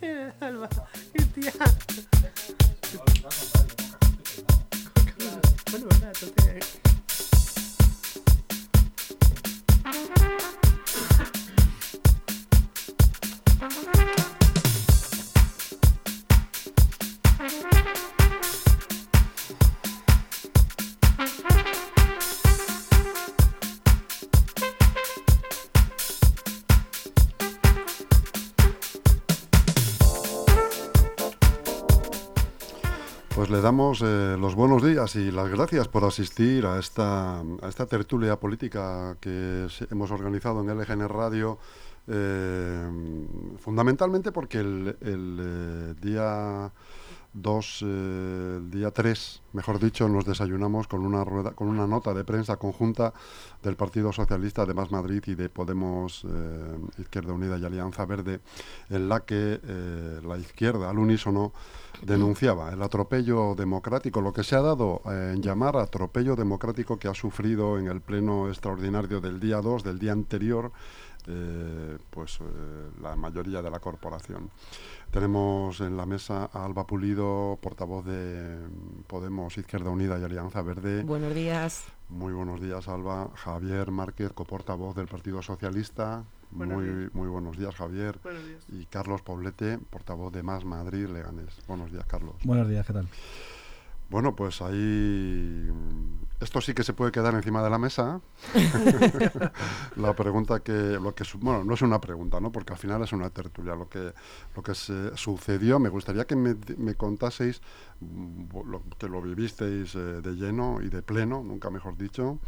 Alba, qué tía. Bueno, verdad, entonces... eh, los buenos días y las gracias por asistir a esta, a esta tertulia política que hemos organizado en LGN Radio, eh, fundamentalmente porque el, el, eh, día 2, eh, el día 3, mejor dicho, nos desayunamos con una, rueda, con una nota de prensa conjunta del Partido Socialista de Más Madrid y de Podemos, eh, Izquierda Unida y Alianza Verde, en la que eh, la izquierda, al unísono, denunciaba el atropello democrático, lo que se ha dado en llamar atropello democrático que ha sufrido en el pleno extraordinario del día 2, del día anterior, eh, pues eh, la mayoría de la corporación. Tenemos en la mesa a Alba Pulido, portavoz de Podemos, Izquierda Unida y Alianza Verde. Buenos días. Muy buenos días, Alba. Javier Márquez, coportavoz del Partido Socialista. Buenos muy, días. muy buenos días, Javier. Buenos días. Y Carlos Poblete, portavoz de Más Madrid Leganés. Buenos días, Carlos. Buenos días, ¿qué tal? Bueno, pues ahí. mm, Esto sí que se puede quedar encima de la mesa. la pregunta que. Lo que bueno, no es una pregunta, ¿no? Porque al final es una tertulia. Lo que, lo que se sucedió, me gustaría que me, me contaseis mm, lo, que lo vivisteis eh, de lleno y de pleno, nunca mejor dicho.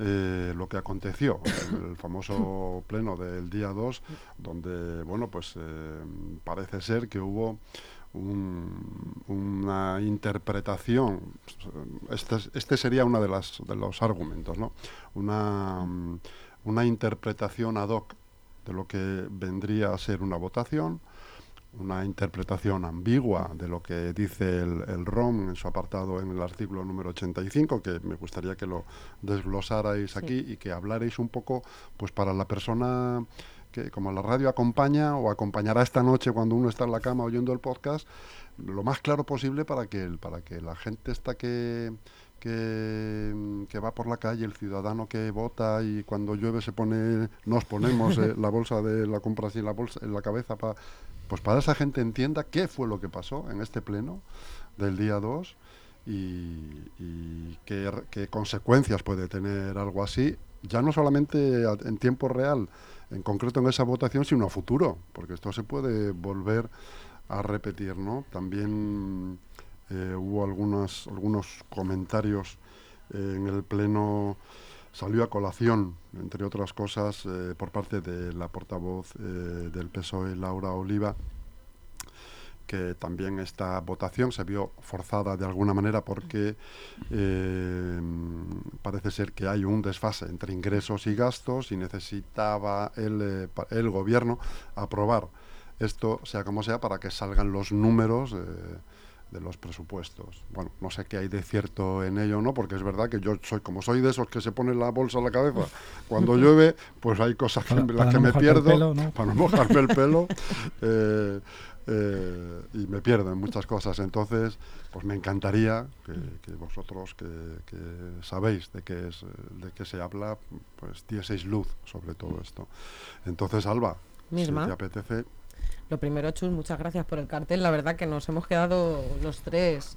eh, lo que aconteció en el famoso pleno del día 2, donde, bueno, pues eh, parece ser que hubo un- una interpretación, este, es- este sería uno de, las, de los argumentos, ¿no? Una, mm, una interpretación ad hoc de lo que vendría a ser una votación, una interpretación ambigua de lo que dice el, el ROM en su apartado en el artículo número 85, que me gustaría que lo desglosarais Sí. aquí y que hablarais un poco, pues para la persona que como la radio acompaña o acompañará esta noche cuando uno está en la cama oyendo el podcast, lo más claro posible para que, el- para que la gente está que, que, que va por la calle, el ciudadano que vota y cuando llueve se pone, nos ponemos eh, la bolsa de la compra así en la bolsa en la cabeza para pues para esa gente entienda qué fue lo que pasó en este pleno del día 2 y, y qué, consecuencias puede tener algo así, ya no solamente en tiempo real, en concreto en esa votación, sino a futuro, porque esto se puede volver a repetir, ¿no? También eh, hubo algunas, algunos comentarios eh, en el pleno, salió a colación, entre otras cosas, eh, por parte de la portavoz del PSOE, Laura Oliva, que también esta votación se vio forzada de alguna manera porque eh, parece ser que hay un desfase entre ingresos y gastos y necesitaba el, eh, el gobierno aprobar esto, sea como sea, para que salgan los números eh, de los presupuestos. Bueno, no sé qué hay de cierto en ello, ¿no? Porque es verdad que yo soy, como soy de esos que se ponen la bolsa a la cabeza cuando llueve, pues hay cosas que, Para- las para que no me pierdo, pelo, ¿no? para no mojarme el pelo. eh, eh, y me pierdo en muchas cosas. Entonces, pues me encantaría que, que vosotros que, que sabéis de qué es, eh, de qué se habla, pues dieseis luz sobre todo esto. Entonces, Alba, Misma. si te apetece, Lo primero, Chus, muchas gracias por el cartel. La verdad que nos hemos quedado los tres,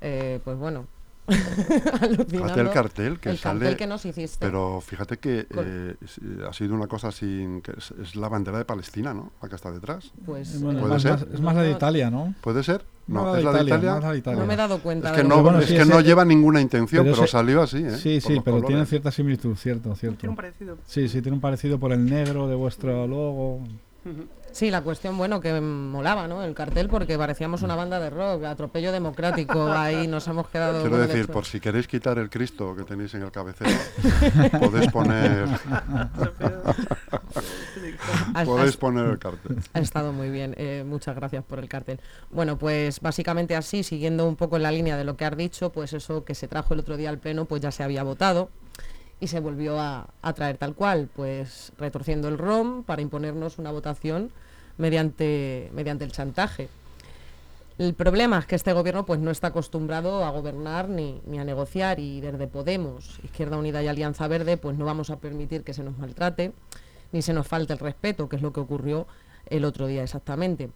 eh, pues bueno. Fíjate el cartel que el sale. cartel que nos hiciste. Pero fíjate que eh, si- ha sido una cosa sin. que es, es la bandera de Palestina, ¿no? La que está detrás. pues Eh, bueno, ¿Puede es, ser? más, es más la de Italia, ¿no? ¿Puede ser? No, es la de Italia. más la de Italia. no me he dado cuenta. Es de que no, bueno, es sí, que ese- no lleva ninguna intención, pero pero, ese- salió así, ¿eh? Sí, sí, pero tiene cierta similitud, cierto, cierto. Tiene un parecido. Sí, sí, tiene un parecido por el negro de vuestro logo. Sí, la cuestión, bueno, que molaba, ¿no? El cartel porque parecíamos una banda de rock, atropello democrático, ahí nos hemos quedado... Quiero decir, hecho, por si queréis quitar el Cristo que tenéis en el cabecero, podéis poner podéis poner el cartel. Ha estado muy bien, eh, muchas gracias por el cartel. Bueno, pues básicamente así, siguiendo un poco en la línea de lo que has dicho, pues eso que se trajo el otro día al pleno, pues ya se había votado y se volvió a, a traer tal cual, pues retorciendo el ROM para imponernos una votación mediante, mediante el chantaje. El problema es que este gobierno pues no está acostumbrado a gobernar ni, ni, a negociar y desde Podemos, Izquierda Unida y Alianza Verde pues no vamos a permitir que se nos maltrate ni se nos falte el respeto, que es lo que ocurrió el otro día exactamente.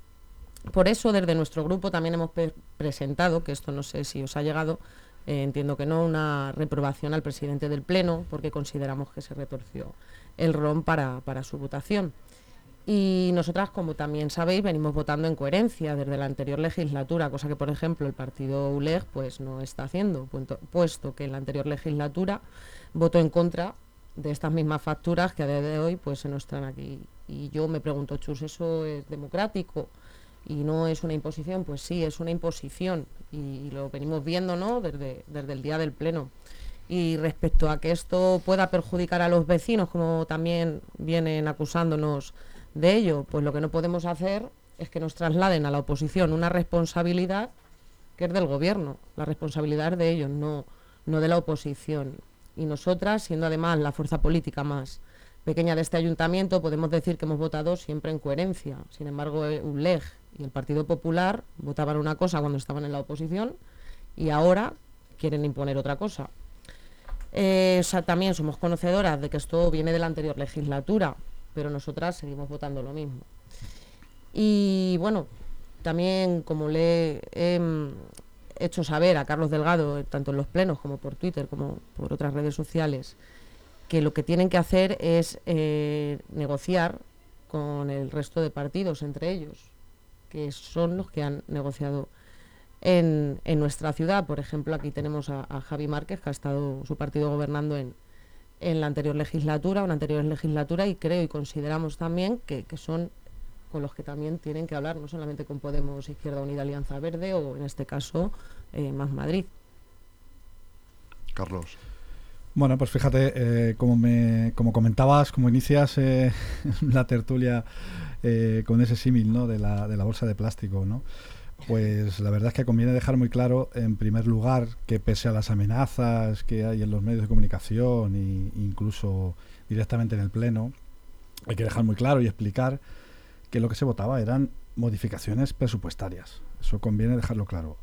Por eso desde nuestro grupo también hemos presentado, que esto no sé si os ha llegado, eh, entiendo que no, una reprobación al presidente del Pleno porque consideramos que se retorció el ROM para, para su votación. Y nosotras, como también sabéis, venimos votando en coherencia desde la anterior legislatura, cosa que, por ejemplo, el partido ULEG pues, no está haciendo, puesto que en la anterior legislatura votó en contra de estas mismas facturas que a día de hoy pues, se nos traen aquí. Y yo me pregunto, Chus, ¿eso es democrático? Y no es una imposición, pues sí, es una imposición y, lo venimos viendo ¿no? desde, desde el día del Pleno. Y respecto a que esto pueda perjudicar a los vecinos, como también vienen acusándonos de ello, pues lo que no podemos hacer es que nos trasladen a la oposición una responsabilidad que es del gobierno, la responsabilidad es de ellos, no, no de la oposición. Y nosotras, siendo además la fuerza política más pequeña de este ayuntamiento, podemos decir que hemos votado siempre en coherencia. Sin embargo, eh, ULEG y el Partido Popular votaban una cosa cuando estaban en la oposición y ahora quieren imponer otra cosa. Eh, también somos conocedoras de que esto viene de la anterior legislatura, pero nosotras seguimos votando lo mismo. Y bueno, también como le he mm, hecho saber a Carlos Delgado, tanto en los plenos como por Twitter, como por otras redes sociales, que lo que tienen que hacer es eh, negociar con el resto de partidos, entre ellos, que son los que han negociado en, en nuestra ciudad. Por ejemplo, aquí tenemos a, Javi Márquez, que ha estado su partido gobernando en, en la anterior legislatura, una anterior legislatura, y creo y consideramos también que, son con los que también tienen que hablar, no solamente con Podemos, Izquierda Unida, Alianza Verde o en este caso eh, Más Madrid. Carlos. Bueno, pues fíjate, eh, como, me, como comentabas, como inicias eh, la tertulia con ese símil ¿no? de, la, de la bolsa de plástico, ¿no? Pues la verdad es que conviene dejar muy claro, en primer lugar, que pese a las amenazas que hay en los medios de comunicación e incluso directamente en el Pleno, hay que dejar muy claro y explicar que lo que se votaba eran modificaciones presupuestarias. Eso conviene dejarlo claro.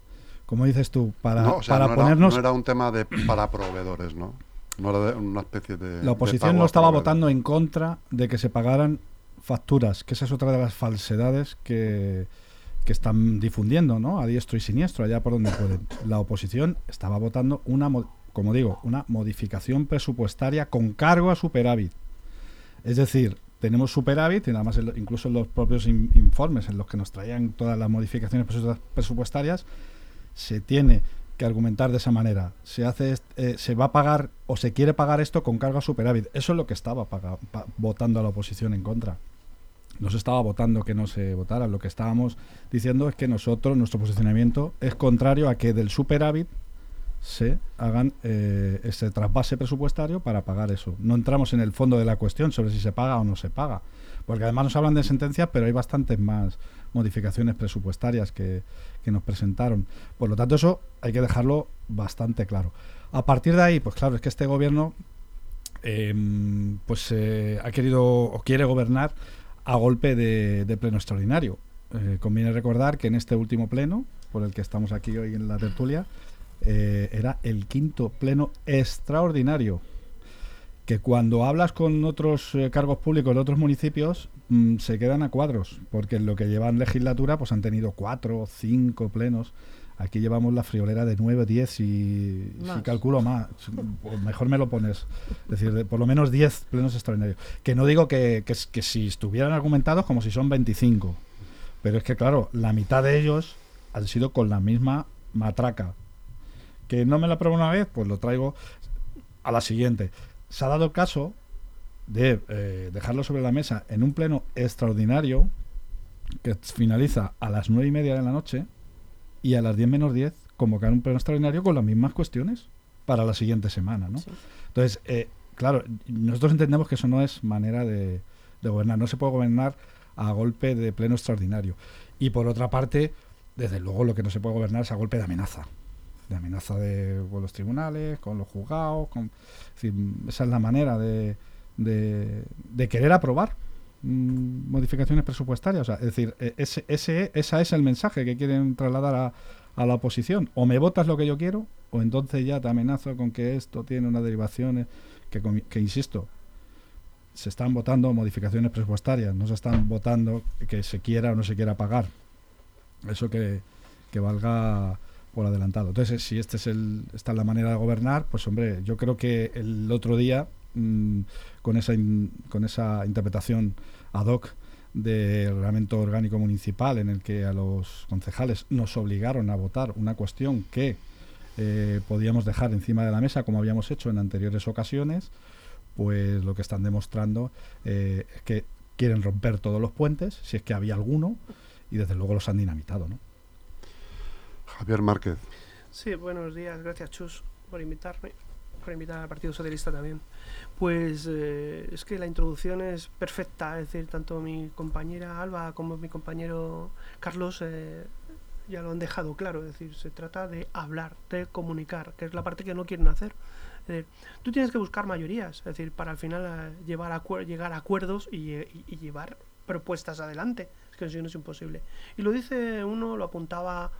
Como dices tú, para, para ponernos... no era un tema de para proveedores, ¿no? No era una especie de... La oposición no estaba votando en contra de que se pagaran facturas, que esa es otra de las falsedades que que están difundiendo, ¿no? A diestro y siniestro, allá por donde pueden. La oposición estaba votando una, como digo, una modificación presupuestaria con cargo a superávit. Es decir, tenemos superávit, y nada más incluso en los propios informes en los que nos traían todas las modificaciones presupuestarias, se tiene que argumentar de esa manera. Se hace, eh, se va a pagar o se quiere pagar esto con cargo a superávit. Eso es lo que estaba votando a la oposición en contra no se estaba votando que no se votara. Lo que estábamos diciendo es que nosotros, nuestro posicionamiento es contrario a que del superávit se hagan eh, ese trasvase presupuestario para pagar eso. No entramos en el fondo de la cuestión sobre si se paga o no se paga, porque además nos hablan de sentencias, pero hay bastantes más modificaciones presupuestarias que, nos presentaron. Por lo tanto, eso hay que dejarlo bastante claro. A partir de ahí, pues claro, es que este gobierno em, pues eh, ha querido o quiere gobernar a golpe de, pleno extraordinario. Eh, conviene recordar que en este último pleno, por el que estamos aquí hoy en la tertulia, eh, era el quinto pleno extraordinario. Que cuando hablas con otros eh, cargos públicos de otros municipios, mm, se quedan a cuadros, porque en lo que llevan legislatura, pues han tenido cuatro o cinco plenos. Aquí llevamos la friolera de 9, 10 y si calculo más, pues mejor me lo pones. Es decir, por lo menos 10 plenos extraordinarios. Que no digo que, que, si estuvieran argumentados como si son 25. Pero es que, claro, la mitad de ellos han sido con la misma matraca. Que no me la pruebo una vez, pues lo traigo a la siguiente. Se ha dado caso de eh, dejarlo sobre la mesa en un pleno extraordinario que finaliza a las nueve y media de la noche y a las 10 menos 10 convocar un pleno extraordinario con las mismas cuestiones para la siguiente semana. ¿no? Entonces, eh, claro, nosotros entendemos que eso no es manera de, gobernar, no se puede gobernar a golpe de pleno extraordinario. Y por otra parte, desde luego lo que no se puede gobernar es a golpe de amenaza. De amenaza de, con los tribunales, con los juzgados. Con, esa es la manera de, de, querer aprobar mm, modificaciones presupuestarias. O sea, es decir, e- ese, ese, esa es el mensaje que quieren trasladar a, a la oposición. O me votas lo que yo quiero, o entonces ya te amenazo con que esto tiene unas derivaciones que, que insisto, se están votando modificaciones presupuestarias, no se están votando que se quiera o no se quiera pagar. Eso que, que valga por adelantado. Entonces, si este es el, esta es la manera de gobernar, pues hombre, yo creo que el otro día, mm, con, esa con esa interpretación ad hoc del reglamento orgánico municipal en el que a los concejales nos obligaron a votar una cuestión que eh, podíamos dejar encima de la mesa como habíamos hecho en anteriores ocasiones, pues lo que están demostrando eh, es que quieren romper todos los puentes, si es que había alguno, y desde luego los han dinamitado, ¿no? Javier Márquez. Sí, buenos días. Gracias, Chus, por invitarme, por invitar al Partido Socialista también. Pues eh, es que la introducción es perfecta, es decir, tanto mi compañera Alba como mi compañero Carlos eh, ya lo han dejado claro, es decir, se trata de hablar, de comunicar, que es la parte que no quieren hacer. Es decir, tú tienes que buscar mayorías, es decir, para al final eh, llevar acuer- llegar a acuerdos y, eh, y- y llevar propuestas adelante. Es que si no es imposible. Y lo dice uno, lo apuntaba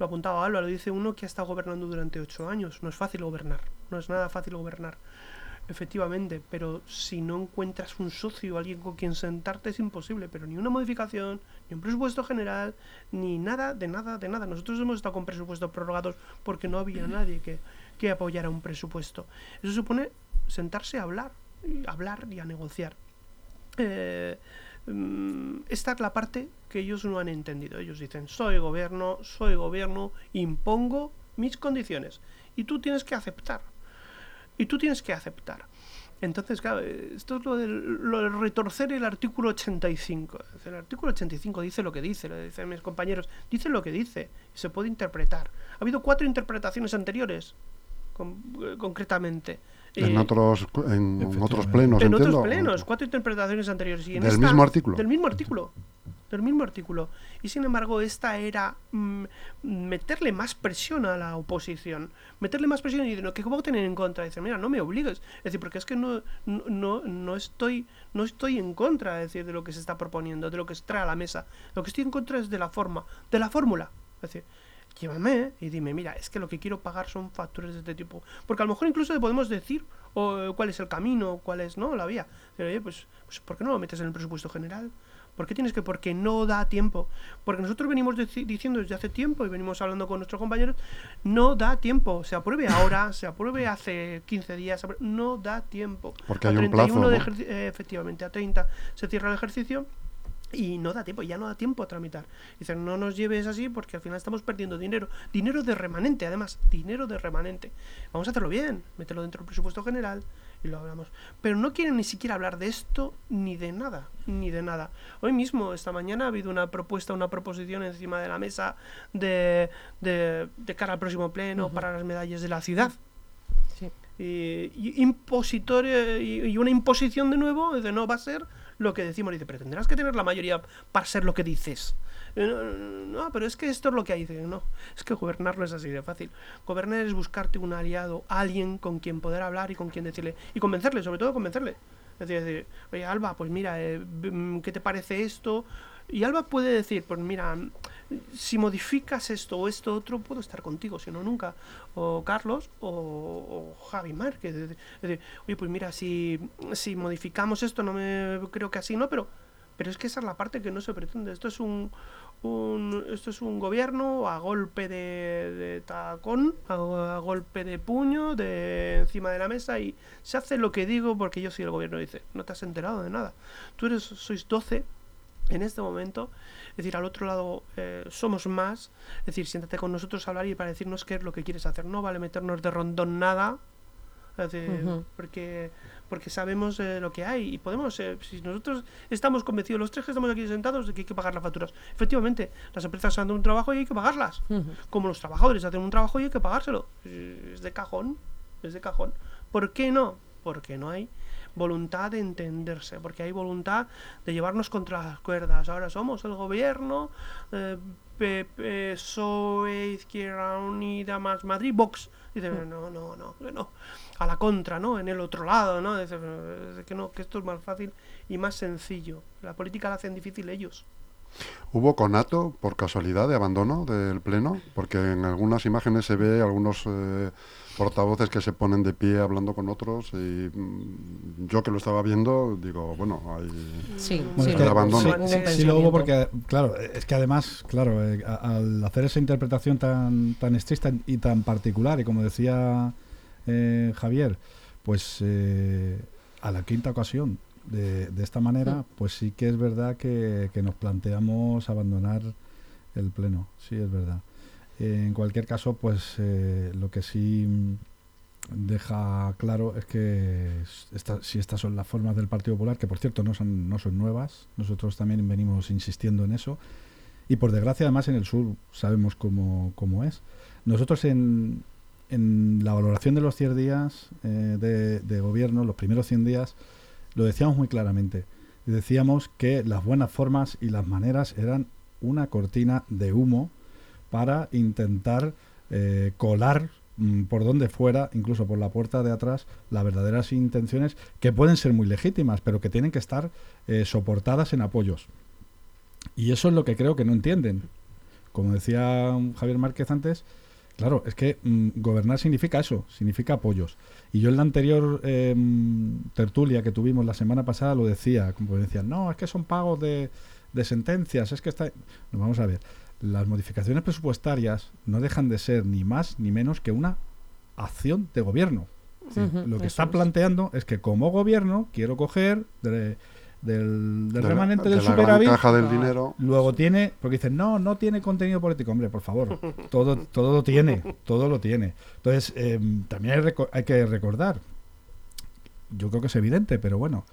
lo apuntaba Alba, lo dice uno que ha estado gobernando durante ocho años. No es fácil gobernar, no es nada fácil gobernar, efectivamente, pero si no encuentras un socio, alguien con quien sentarte, es imposible. Pero ni una modificación, ni un presupuesto general, ni nada, de nada, de nada. Nosotros hemos estado con presupuestos prorrogados porque no había nadie que, que apoyara un presupuesto. Eso supone sentarse a hablar, y hablar y a negociar. Eh, esta es la parte que ellos no han entendido. Ellos dicen, soy gobierno, soy gobierno, impongo mis condiciones. Y tú tienes que aceptar. Y tú tienes que aceptar. Entonces, claro, esto es lo de, retorcer el artículo 85. Es decir, El artículo 85 dice lo que dice, lo dicen mis compañeros, dice lo que dice, se puede interpretar. Ha habido cuatro interpretaciones anteriores, eh, concretamente. En Eh, otros, en otros plenos, en entiendo. otros plenos, cuatro interpretaciones anteriores. Y en Del esta- mismo artículo. Del mismo artículo. Del mismo artículo. Y sin embargo, esta era mm, meterle más presión a la oposición. Meterle más presión y decir, ¿qué puedo tener en contra? Decir, mira, no me obligues. Es decir, porque es que no, no, no, no estoy, no estoy en contra es decir, de lo que se está proponiendo, de lo que se trae a la mesa. Lo que estoy en contra es de la forma, de la fórmula. Es decir, llévame y dime, mira, es que lo que quiero pagar son facturas de este tipo. Porque a lo mejor incluso le podemos decir o, cuál es el camino, cuál es no la vía. Pero oye, pues, pues ¿por qué no lo metes en el presupuesto general? ¿Por qué tienes que? Porque no da tiempo. Porque nosotros venimos diciendo desde hace tiempo y venimos hablando con nuestros compañeros, no da tiempo. Se apruebe ahora, se apruebe hace 15 días, no da tiempo. Porque A hay un 31 plazo, de ¿no? eh, efectivamente, a 30 se cierra el ejercicio y no da tiempo, ya no da tiempo a tramitar. Dicen, no nos lleves así porque al final estamos perdiendo dinero. Dinero de remanente, además, dinero de remanente. Vamos a hacerlo bien, mételo dentro del presupuesto general y lo hablamos. Pero no quieren ni siquiera hablar de esto ni de nada, ni de nada. Hoy mismo, esta mañana, ha habido una propuesta, una proposición encima de la mesa de, de, de cara al próximo pleno para las medallas de la ciudad Sí. y, y impositor y, y una imposición de nuevo de no va a ser lo que decimos dice pero que tener la mayoría para ser lo que dices Eh, no, pero es que esto es lo que hay dice, no es que gobernar no es así de fácil. Gobernar es buscarte un aliado alguien con quien poder hablar y con quien decirle y convencerle sobre todo convencerle es decir, decir, oye Alba pues mira eh, mm, qué te parece esto y Alba puede decir pues mira si modificas esto o esto otro, puedo estar contigo, si no nunca. O Carlos o, o Javi Márquez. Oye, pues mira, si, si modificamos esto, no me creo que así, no, pero, pero es que esa es la parte que no se pretende. Esto es un, un esto es un gobierno a golpe de, tacón, a, golpe de puño, de encima de la mesa y se hace lo que digo porque yo soy el gobierno. Dice, no te has enterado de nada. Tú eres, sois 12 en este momento, decir, al otro lado eh, somos más, es decir, siéntate con nosotros a hablar y para decirnos qué es lo que quieres hacer. No vale meternos de rondón nada, es decir, Ujú. porque, porque sabemos eh, lo que hay y podemos, eh, si nosotros estamos convencidos, los tres que estamos aquí sentados, de que hay que pagar las facturas. Efectivamente, las empresas hacen un trabajo y hay que pagarlas, Ujú. como los trabajadores hacen un trabajo y hay que pagárselo. Es de cajón, es de cajón. ¿Por qué no? Porque no hay voluntad de entenderse, porque hay voluntad de llevarnos contra las cuerdas. Ahora somos el gobierno, eh, PP, PSOE, Izquierda Unida, más Madrid, Vox. Dice, Mm. no, no, no, que no. A la contra, ¿no? En el otro lado, ¿no? Dice, "Eh, que no, que esto es más fácil y más sencillo. La política la hacen difícil ellos. ¿Hubo conato por casualidad de abandono del pleno? Porque en algunas imágenes se ve algunos eh, portavoces que se ponen de pie hablando con otros y mm, yo que lo estaba viendo digo, bueno, hay... Sí, Bueno, sí, es que hubo- abandono. sí, lo hubo porque, claro, es que además, claro, eh, al hacer esa interpretación tan, tan estricta y tan particular, y como decía eh, Javier, pues eh, a la quinta ocasión de, de esta manera, Mm. pues sí que es verdad que, que nos planteamos abandonar el pleno, sí es verdad. Eh, en cualquier caso, pues eh, lo que sí mm, deja claro es que si estas son las formas del Partido Popular, que por cierto no son, no son nuevas, nosotros también venimos insistiendo en eso, y por desgracia además en el sur sabemos cómo, cómo es. Nosotros en, en la valoración de los 100 días eh, de, de gobierno, los primeros 100 días, lo decíamos muy claramente. Decíamos que las buenas formas y las maneras eran una cortina de humo para intentar eh, colar mm, por donde fuera, incluso por la puerta de atrás, las verdaderas intenciones que pueden ser muy legítimas, pero que tienen que estar eh, soportadas en apoyos. Y eso es lo que creo que no entienden. Como decía mm, Javier Márquez antes, claro, es que mm, gobernar significa eso, significa apoyos. Y yo en la anterior mm, tertulia que tuvimos la semana pasada lo decía, como decían, no, es que son pagos de, de sentencias, es que está... Vamos a ver, las modificaciones presupuestarias no dejan de ser ni más ni menos que una acción de gobierno. Lo que está es. planteando es que como gobierno quiero coger de- del, del de remanente de del gran superávit caja del dinero. Luego tiene, porque dicen, no, no tiene contenido político. Hombre, por favor, todo, todo lo tiene, todo lo tiene. Entonces, eh, también hay, reco- hay que recordar, yo creo que es evidente, pero bueno,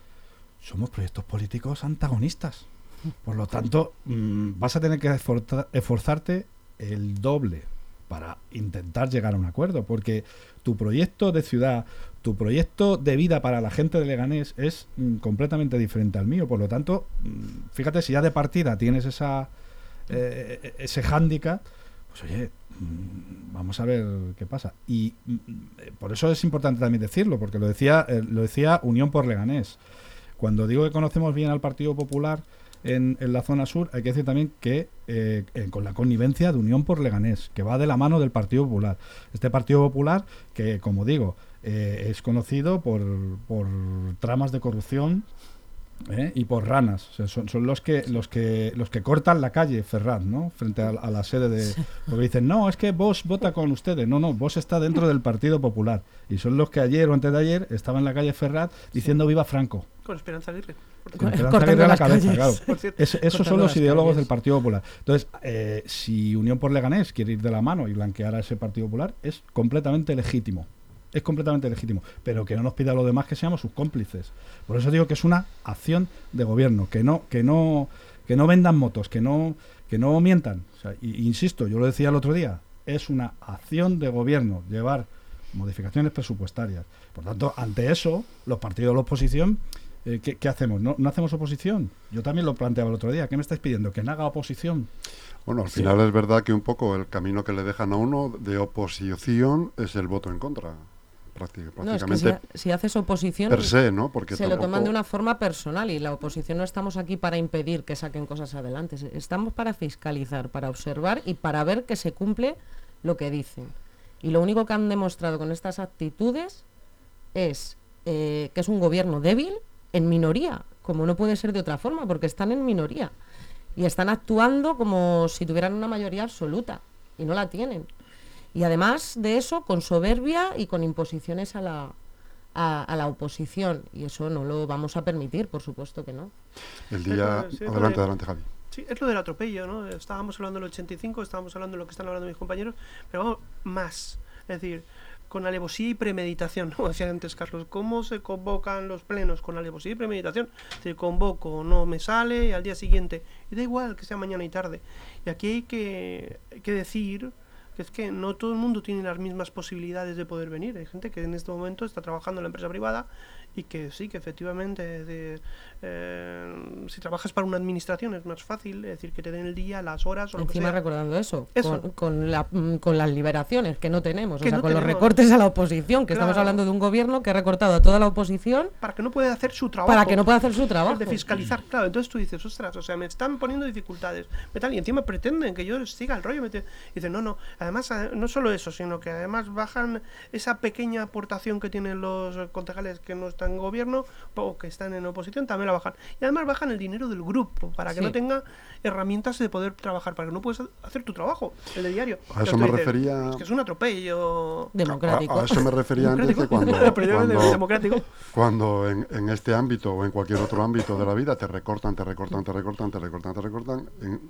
somos proyectos políticos antagonistas. Por lo tanto, mm, vas a tener que esforza- esforzarte el doble para intentar llegar a un acuerdo, porque tu proyecto de ciudad, tu proyecto de vida para la gente de Leganés es mm, completamente diferente al mío. Por lo tanto, mm, fíjate, si ya de partida tienes esa eh, ese hándicap, pues oye, vamos a ver qué pasa. Y por eso es importante también decirlo, porque lo decía, eh, lo decía Unión por Leganés. Cuando digo que conocemos bien al Partido Popular en, la zona sur, hay que decir también que eh, con la connivencia de Unión por Leganés, que va de la mano del Partido Popular. Este Partido Popular, que como digo, eh, es conocido por, por tramas de corrupción ¿eh? y por ranas. O sea, son, son los que los que los que cortan la calle Ferrat, ¿no? Frente a, a la sede de porque dicen, "No, es que vos vota con ustedes." No, no, vos está dentro del Partido Popular y son los que ayer o antes de ayer estaban en la calle Ferrat diciendo "Viva Franco." Con Esperanza Aguirre. Con. Esperanza Cortando Aguirre a la las cabeza, calles. claro. Es- esos son los ideólogos calles. del Partido Popular. Entonces, eh, si Unión por Leganés quiere ir de la mano y blanquear a ese Partido Popular, es completamente legítimo. Es completamente legítimo. Pero que no nos pida a los demás que seamos sus cómplices. Por eso digo que es una acción de gobierno, que no, que no, que no vendan motos, que no, que no mientan. O sea, y- insisto, yo lo decía el otro día, es una acción de gobierno llevar modificaciones presupuestarias. Por tanto, ante eso, los partidos de la oposición eh, ¿qué, qué hacemos? ¿No, ¿No hacemos oposición? Yo también lo planteaba el otro día. ¿Qué me estáis pidiendo? ¿Que no haga oposición? Bueno, al Sí. final es verdad que un poco el camino que le dejan a uno de oposición es el voto en contra. Prácti- No, es que prácticamente si, ha- si haces oposición, per se, ¿no? Porque se lo toman de una forma personal y la oposición no estamos aquí para impedir que saquen cosas adelante. Estamos para fiscalizar, para observar y para ver que se cumple lo que dicen. Y lo único que han demostrado con estas actitudes es eh, que es un gobierno débil en minoría, como no puede ser de otra forma, porque están en minoría. Y están actuando como si tuvieran una mayoría absoluta, y no la tienen. Y además de eso, con soberbia y con imposiciones a la, a, a la oposición. Y eso no lo vamos a permitir, por supuesto que no. El día... Sí, adelante, adelante, Javi. Sí, es lo del atropello, ¿no? Estábamos hablando del 85, estábamos hablando de lo que están hablando mis compañeros, pero vamos, más. Es decir, con alevosía y premeditación, como decía antes Carlos, ¿cómo se convocan los plenos? Con alevosía y premeditación. Te convoco, no me sale, y al día siguiente. Y da igual que sea mañana y tarde. Y aquí hay que, hay que decir que es que no todo el mundo tiene las mismas posibilidades de poder venir. Hay gente que en este momento está trabajando en la empresa privada y que sí, que efectivamente de, eh, si trabajas para una administración es más fácil, es decir, que te den el día, las horas o lo que Encima sea. recordando eso, Eso. Con, con la- mm, con las liberaciones que no tenemos, Que o sea, no con los tenemos. recortes a la oposición, que estamos Claro. hablando de un gobierno que ha recortado a toda la oposición para que no pueda hacer su trabajo. para que no pueda hacer su trabajo. de fiscalizar, claro. Entonces tú dices, ostras, o sea, me están poniendo dificultades. me tal, y encima pretenden que yo siga el rollo. me te- y dicen, no, no. Además, eh, no solo eso, sino que además bajan esa pequeña aportación que tienen los concejales que no están en gobierno o que están en oposición, también la bajan. Y además bajan el dinero del grupo para que Sí. no tenga herramientas de poder trabajar, para que no puedas hacer tu trabajo, el de diario. A eso me dices, refería- Es que es un atropello. democrático. A, a eso me refería antes que cuando, cuando- democrático. cuando en, en este ámbito o en cualquier otro ámbito de la vida te recortan, te recortan, te recortan, te recortan, te recortan, en-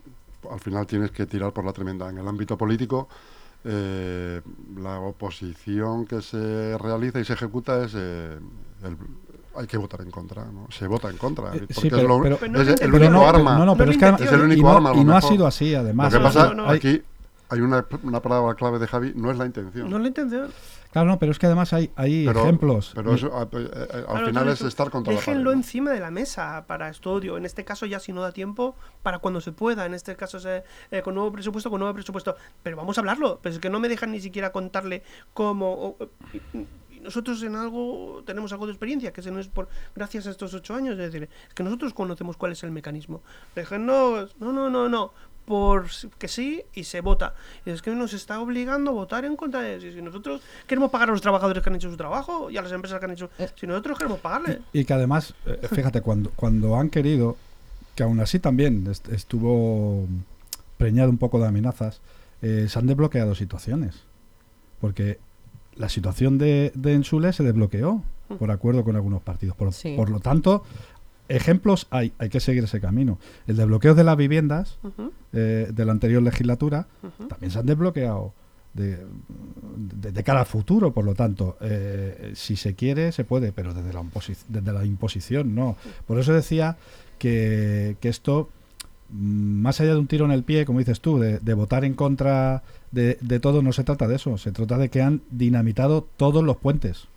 al final tienes que tirar por la tremenda. En el ámbito político, eh, la oposición que se realiza y se ejecuta es eh, el- hay que votar en contra, ¿no? Se vota en contra, Eh, porque sí, es, pero- lo- pero- Pero no es es el único no, arma. no, pero es es que. Es el único y no, arma, y no ha sido así, además. Lo que pasa, no, no. aquí hay una, una palabra clave de Javi, no es la intención. No la intención. Claro, no, pero es que además hay, hay pero, ejemplos. Pero eso, a- eh, eh, al final es estar contra la Déjenlo encima de la mesa para estudio. En este caso ya si no da tiempo, para cuando se pueda. En este caso se- eh, con nuevo presupuesto, con nuevo presupuesto. Pero vamos a hablarlo. Pero es que no me dejan ni siquiera contarle cómo... o- y- nosotros en algo tenemos algo de experiencia, que se nos es por gracias a estos ocho años. Es decir, es que nosotros conocemos cuál es el mecanismo. Déjennos... No, no, no, no. Por que sí y se vota. Y es que nos está obligando a votar en contra de si, nosotros queremos pagar a los trabajadores que han hecho su trabajo y a las empresas que han hecho. Eh. Si nosotros queremos pagarle. Y que además, eh, fíjate, cuando, cuando han querido, que aún así también est- estuvo preñado un poco de amenazas, eh, se han desbloqueado situaciones. Porque la situación de, de Ensule se desbloqueó por acuerdo con algunos partidos. Por, Sí. por lo tanto, ejemplos hay, hay que seguir ese camino. El desbloqueo de las viviendas eh, de la anterior legislatura también se han desbloqueado de, de- de cara al futuro, por lo tanto, eh, si se quiere, se puede, pero desde la, desde la imposición no. Por eso decía que, que esto, mm, más allá de un tiro en el pie, como dices tú, de, de votar en contra de, de todo, no se trata de eso, se trata de que han dinamitado todos los puentes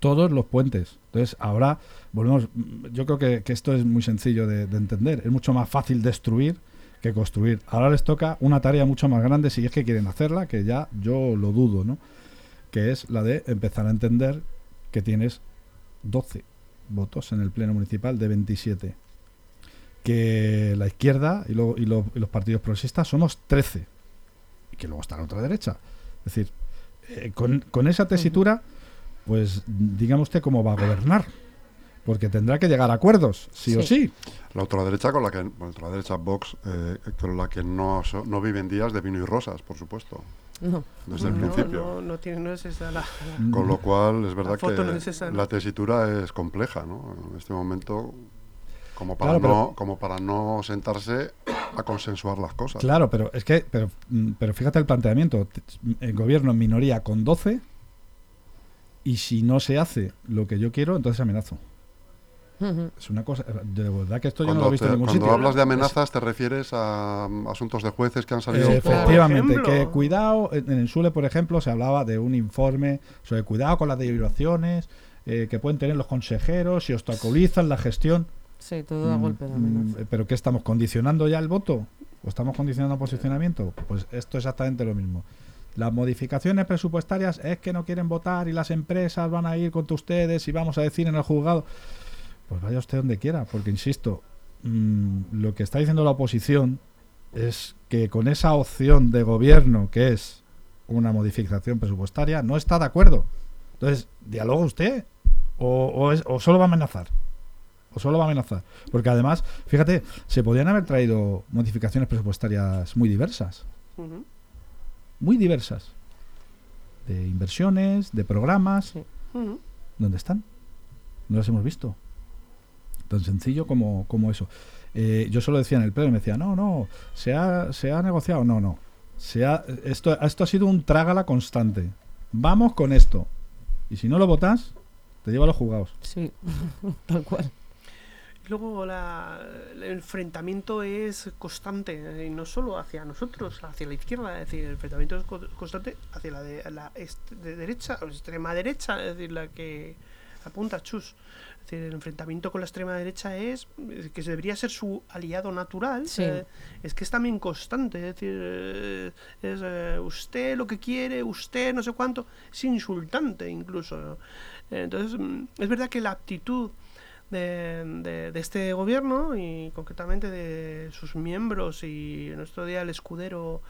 todos los puentes. Entonces, ahora volvemos. Yo creo que, que esto es muy sencillo de, de entender. Es mucho más fácil destruir que construir. Ahora les toca una tarea mucho más grande si es que quieren hacerla, que ya yo lo dudo, ¿no? Que es la de empezar a entender que tienes 12 votos en el Pleno Municipal de 27. Que la izquierda y, lo- y lo- y los partidos progresistas somos 13. Y que luego está la otra derecha. Es decir, eh, con, con esa tesitura, pues dígame usted cómo va a gobernar. Porque tendrá que llegar a acuerdos, sí, o sí. La ultraderecha con la que, bueno, ultraderecha Vox, eh, con la que no, no viven días de vino y rosas, por supuesto, No. desde el principio. No, no, tiene, no es esa la. Con lo cual, es verdad que no es esa, ¿no? la tesitura es compleja, ¿no? En este momento, como para, Claro, pero- no, como para no sentarse a consensuar las cosas. Claro, pero es que, pero, mm, pero fíjate el planteamiento. El gobierno en minoría con 12 y si no se hace lo que yo quiero, entonces amenazo. Es una cosa, de verdad que esto yo no Cuando, lo he visto te- en ningún cuando sitio. hablas de amenazas, te refieres a mm, asuntos de jueces que han salido Eh, por- efectivamente, que cuidado, en en el Sule, por ejemplo, se hablaba de un informe sobre cuidado con las derivaciones eh, que pueden tener los consejeros si obstaculizan la gestión. Sí, todo a Mm, golpe de mm, amenaza. ¿Pero qué estamos condicionando ya el voto? ¿O estamos condicionando el posicionamiento? Pues esto es exactamente lo mismo. Las modificaciones presupuestarias es que no quieren votar y las empresas van a ir contra ustedes y vamos a decir en el juzgado. Pues vaya usted donde quiera, porque insisto, mm, lo que está diciendo la oposición es que con esa opción de gobierno que es una modificación presupuestaria no está de acuerdo. Entonces, ¿dialoga usted? ¿O, o es- o solo va a amenazar? ¿O solo va a amenazar? Porque además, fíjate, se podrían haber traído modificaciones presupuestarias muy diversas. Muy diversas. De inversiones, de programas. Sí. ¿Dónde están? No las hemos visto. Tan sencillo como, como eso. Eh, yo solo decía en el pleno, me decía, no, no, se ha, se ha negociado. No, no. Se ha, esto, esto ha sido un trágala constante. Vamos con esto. Y si no lo votas, te lleva a los juzgados. Sí, tal cual. Luego la- el enfrentamiento es constante, eh, y no solo hacia nosotros, hacia la izquierda, es decir, el enfrentamiento es co- constante hacia la, de, la de derecha, o extrema derecha, es decir, la que apunta Chus. Es decir, el enfrentamiento con la extrema derecha es que debería ser su aliado natural. Sí. eh, es que es también constante. Es decir, eh, es eh, usted lo que quiere, usted no sé cuánto. Es insultante incluso. Entonces, mm, es verdad que la actitud de, de- de este gobierno y concretamente de sus miembros y en nuestro día el escudero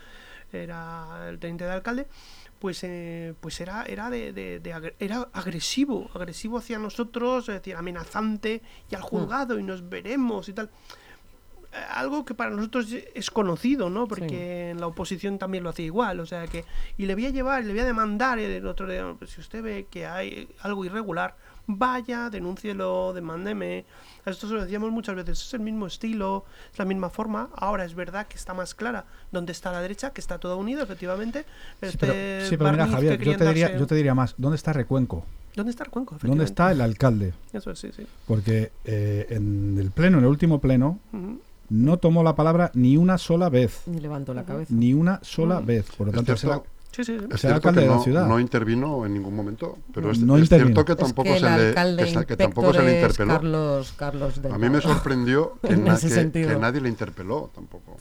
era el teniente de alcalde pues eh, pues era era de, de- de agre- era agresivo agresivo hacia nosotros es decir amenazante y al juzgado y nos veremos y tal. Eh, algo que para nosotros es conocido, ¿no? Porque en la oposición también lo hacía igual, o sea que y le voy a llevar, le voy a demandar, y el otro día, pues, si usted ve que hay algo irregular, vaya, denúncielo, demándeme. A esto se lo decíamos muchas veces, es el mismo estilo, es la misma forma. Ahora es verdad que está más clara dónde está la derecha, que está toda unida, efectivamente. Sí, Este pero, sí, pero mira, Javier, yo te, diría, darse- yo te diría más. ¿Dónde está Recuenco? ¿Dónde está el cuenco? ¿Dónde está el alcalde? Eso es, sí, sí. Porque eh, en el pleno, en el último pleno, no tomó la palabra ni una sola vez. Ni levanto la cabeza. Ni una sola Mm. vez. Por lo Es tanto, cierto, será- Sí, sí, sí. es cierto alcalde que de la no, ciudad. no intervino en ningún momento, pero es, No es intervino. cierto que Es tampoco que el se le que, que tampoco se le interpeló. Carlos, Carlos A mí me sorprendió que, na- nadie le interpeló tampoco.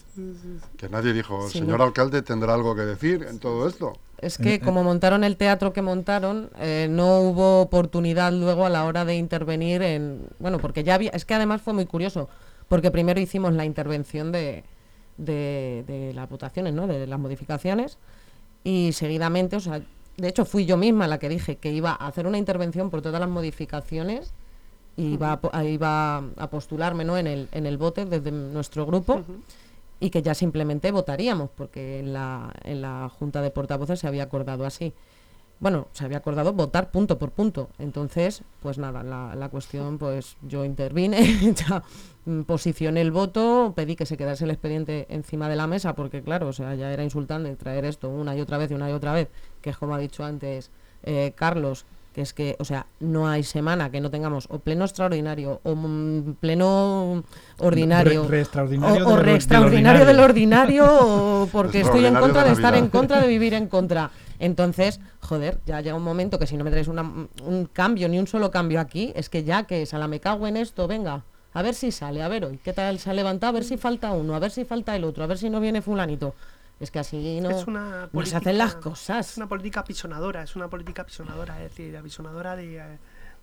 Que nadie dijo, Sí, señor no. alcalde, ¿tendrá algo que decir en todo esto? Es que como montaron el teatro que montaron, eh, no hubo oportunidad luego a la hora de intervenir en... Bueno, porque ya había... Es que además fue muy curioso, porque primero hicimos la intervención de, de, de las votaciones, ¿no? De las modificaciones, y seguidamente, o sea, de hecho fui yo misma la que dije que iba a hacer una intervención por todas las modificaciones y iba a, iba a postularme ¿no? en, el, en el vote desde nuestro grupo y que ya simplemente votaríamos, porque en la, en la Junta de Portavoces se había acordado así. Bueno, se había acordado votar punto por punto. Entonces, pues nada, la, la cuestión, pues yo intervine, ya mm, posicioné el voto, pedí que se quedase el expediente encima de la mesa, porque claro, o sea, ya era insultante traer esto una y otra vez y una y otra vez, que es como ha dicho antes eh, Carlos, que es que, o sea, no hay semana que no tengamos o pleno extraordinario o pleno ordinario Re- re extraordinario o, re or- extraordinario del del ordinario o porque estoy en contra de de estar en contra de vivir en contra. Entonces, joder, ya llega un momento que si no me traes una- un cambio, ni un solo cambio aquí, es que ya que Sala me cago en esto, venga, a ver si sale, a ver hoy, qué tal se ha levantado, a ver si falta uno, a ver si falta el otro, a ver si no viene fulanito. Es que así no, es una no se hacen las política- cosas. Es una política apisonadora, es una política apisonadora, es decir, apisonadora de, eh,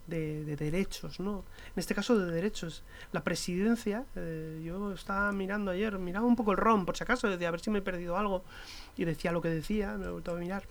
de, de derechos, ¿no? En este caso de derechos. La presidencia, eh, yo estaba mirando ayer, miraba un poco el ROM, por si acaso, decía, a ver si me he perdido algo, y decía lo que decía, me lo he vuelto a mirar.